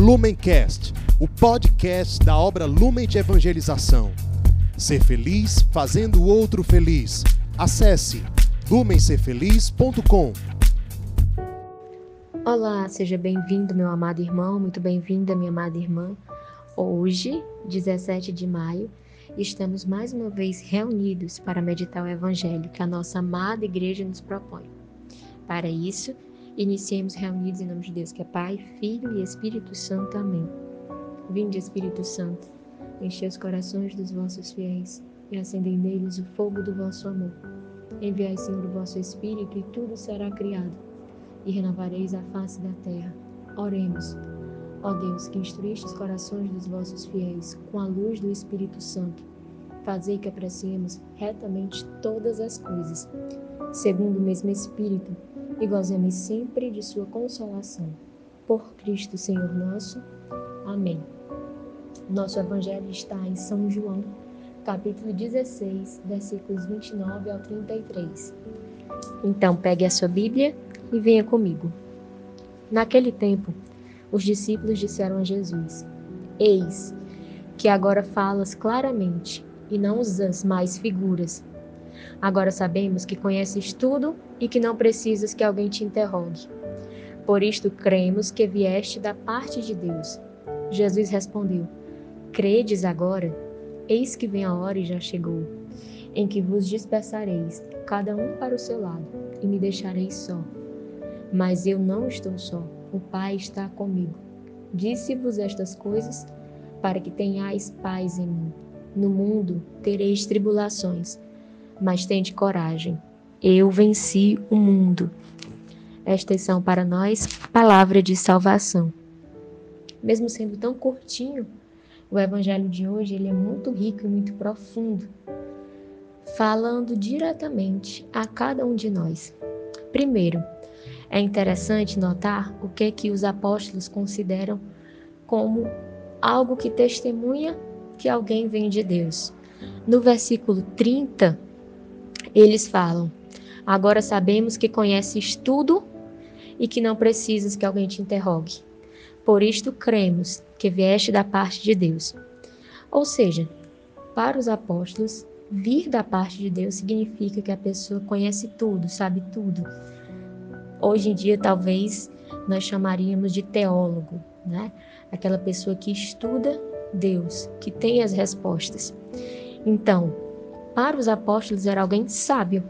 Lumencast, o podcast da obra Lumen de Evangelização. Ser feliz fazendo o outro feliz. Acesse lumencerfeliz.com. Olá, seja bem-vindo, meu amado irmão, muito bem-vinda, minha amada irmã. Hoje, 17 de maio, estamos mais uma vez reunidos para meditar o Evangelho que a nossa amada igreja nos propõe. Para isso, Iniciemos reunidos em nome de Deus, que é Pai, Filho e Espírito Santo. Amém. Vinde, Espírito Santo, enche os corações dos vossos fiéis e acendei neles o fogo do vosso amor. Enviai, Senhor, o vosso Espírito e tudo será criado, e renovareis a face da terra. Oremos. Ó Deus, que instruíste os corações dos vossos fiéis com a luz do Espírito Santo, fazei que apreciemos retamente todas as coisas, segundo o mesmo Espírito e gozemos sempre de Sua consolação. Por Cristo Senhor nosso. Amém. Nosso Evangelho está em São João, capítulo 16, versículos 29 ao 33. Então, pegue a sua Bíblia e venha comigo. Naquele tempo, os discípulos disseram a Jesus: Eis que agora falas claramente e não usas mais figuras. Agora sabemos que conheces tudo e que não precisas que alguém te interrogue. Por isto cremos que vieste da parte de Deus. Jesus respondeu: Credes agora? Eis que vem a hora e já chegou, em que vos dispersareis, cada um para o seu lado, e me deixareis só. Mas eu não estou só, o Pai está comigo. Disse-vos estas coisas para que tenhais paz em mim. No mundo tereis tribulações, mas tende coragem eu venci o mundo. Estas são para nós palavra de salvação. Mesmo sendo tão curtinho, o evangelho de hoje ele é muito rico e muito profundo, falando diretamente a cada um de nós. Primeiro, é interessante notar o que que os apóstolos consideram como algo que testemunha que alguém vem de Deus. No versículo 30, eles falam: Agora sabemos que conheces tudo e que não precisas que alguém te interrogue. Por isto cremos que vieste da parte de Deus. Ou seja, para os apóstolos, vir da parte de Deus significa que a pessoa conhece tudo, sabe tudo. Hoje em dia, talvez nós chamaríamos de teólogo, né? Aquela pessoa que estuda Deus, que tem as respostas. Então, para os apóstolos era alguém sábio,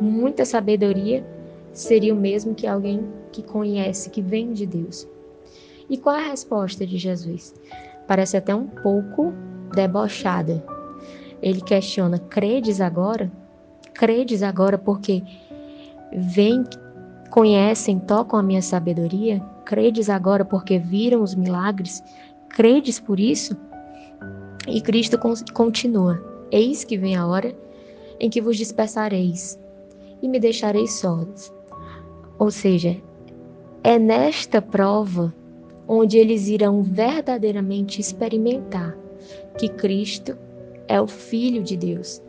muita sabedoria seria o mesmo que alguém que conhece, que vem de Deus. E qual a resposta de Jesus? Parece até um pouco debochada. Ele questiona: credes agora? Credes agora porque vem, conhecem, tocam a minha sabedoria? Credes agora porque viram os milagres? Credes por isso? E Cristo continua: Eis que vem a hora em que vos dispersareis e me deixarei sós. Ou seja, é nesta prova onde eles irão verdadeiramente experimentar que Cristo é o Filho de Deus.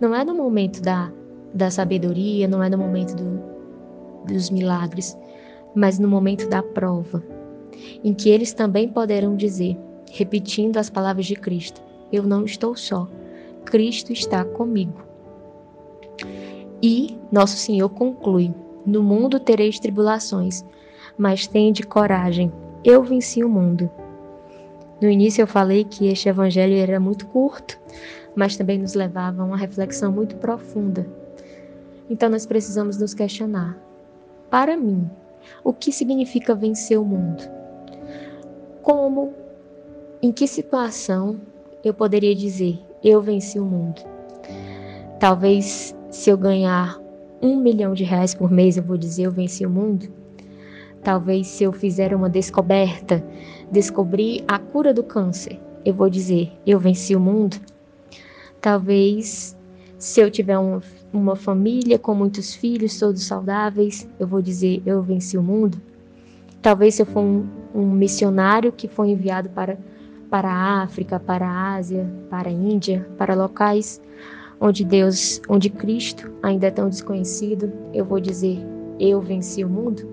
Não é no momento da, da sabedoria, não é no momento do, dos milagres, mas no momento da prova, em que eles também poderão dizer, repetindo as palavras de Cristo: Eu não estou só, Cristo está comigo. E nosso Senhor conclui: No mundo tereis tribulações, mas tende coragem, eu venci o mundo. No início eu falei que este evangelho era muito curto, mas também nos levava a uma reflexão muito profunda. Então nós precisamos nos questionar: para mim, o que significa vencer o mundo? Como, em que situação eu poderia dizer eu venci o mundo? Talvez se eu ganhar um milhão de reais por mês, eu vou dizer eu venci o mundo? Talvez se eu fizer uma descoberta, descobrir a cura do câncer, eu vou dizer eu venci o mundo? Talvez se eu tiver uma, uma família com muitos filhos, todos saudáveis, eu vou dizer eu venci o mundo? Talvez se eu for um, um missionário que foi enviado para, para a África, para a Ásia, para a Índia, para locais onde Deus, onde Cristo ainda é tão desconhecido, eu vou dizer: eu venci o mundo?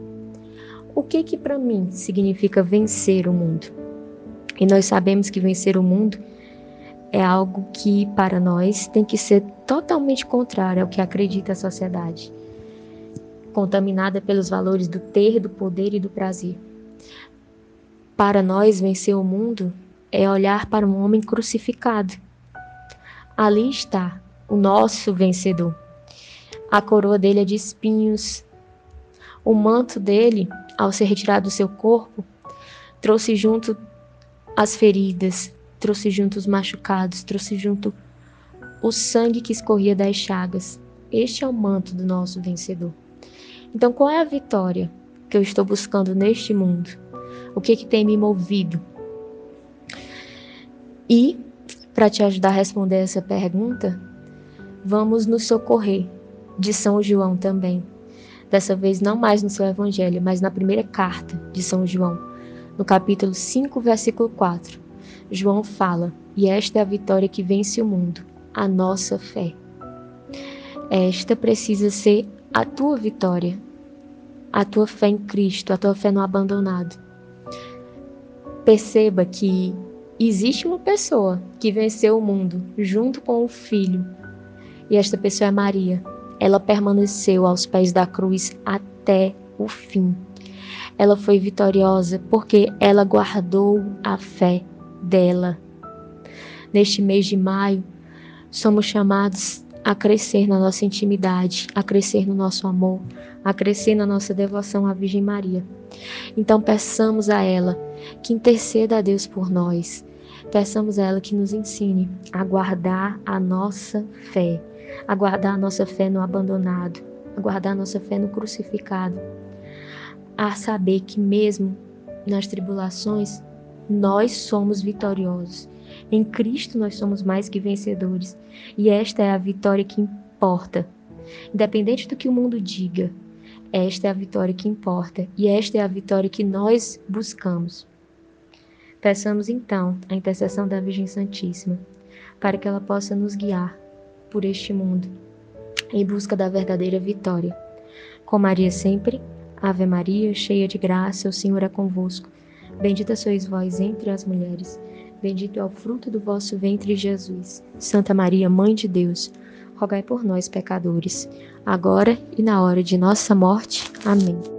o que que para mim significa vencer o mundo? E nós sabemos que vencer o mundo é algo que para nós tem que ser totalmente contrário ao que acredita a sociedade, contaminada pelos valores do ter, do poder e do prazer. Para nós vencer o mundo é olhar para um homem crucificado. Ali está o nosso vencedor. A coroa dele é de espinhos. O manto dele, ao ser retirado do seu corpo, trouxe junto as feridas, trouxe junto os machucados, trouxe junto o sangue que escorria das chagas. Este é o manto do nosso vencedor. Então, qual é a vitória que eu estou buscando neste mundo? O que, que tem me movido? E, para te ajudar a responder essa pergunta, vamos nos socorrer de São João também. Dessa vez, não mais no seu evangelho, mas na primeira carta de São João, no capítulo 5, versículo 4. João fala: E esta é a vitória que vence o mundo, a nossa fé. Esta precisa ser a tua vitória, a tua fé em Cristo, a tua fé no abandonado. Perceba que existe uma pessoa que venceu o mundo junto com o Filho, e esta pessoa é Maria. Ela permaneceu aos pés da cruz até o fim. Ela foi vitoriosa porque ela guardou a fé dela. Neste mês de maio, somos chamados a crescer na nossa intimidade, a crescer no nosso amor, a crescer na nossa devoção à Virgem Maria. Então peçamos a ela que interceda a Deus por nós. Peçamos a ela que nos ensine a guardar a nossa fé, a guardar a nossa fé no abandonado, a guardar a nossa fé no crucificado, a saber que mesmo nas tribulações nós somos vitoriosos. Em Cristo nós somos mais que vencedores. E esta é a vitória que importa. Independente do que o mundo diga, esta é a vitória que importa. E esta é a vitória que nós buscamos. Peçamos então a intercessão da Virgem Santíssima, para que ela possa nos guiar por este mundo, em busca da verdadeira vitória. Com Maria sempre, Ave Maria, cheia de graça, o Senhor é convosco. Bendita sois vós entre as mulheres, bendito é o fruto do vosso ventre, Jesus. Santa Maria, Mãe de Deus, rogai por nós, pecadores, agora e na hora de nossa morte. Amém.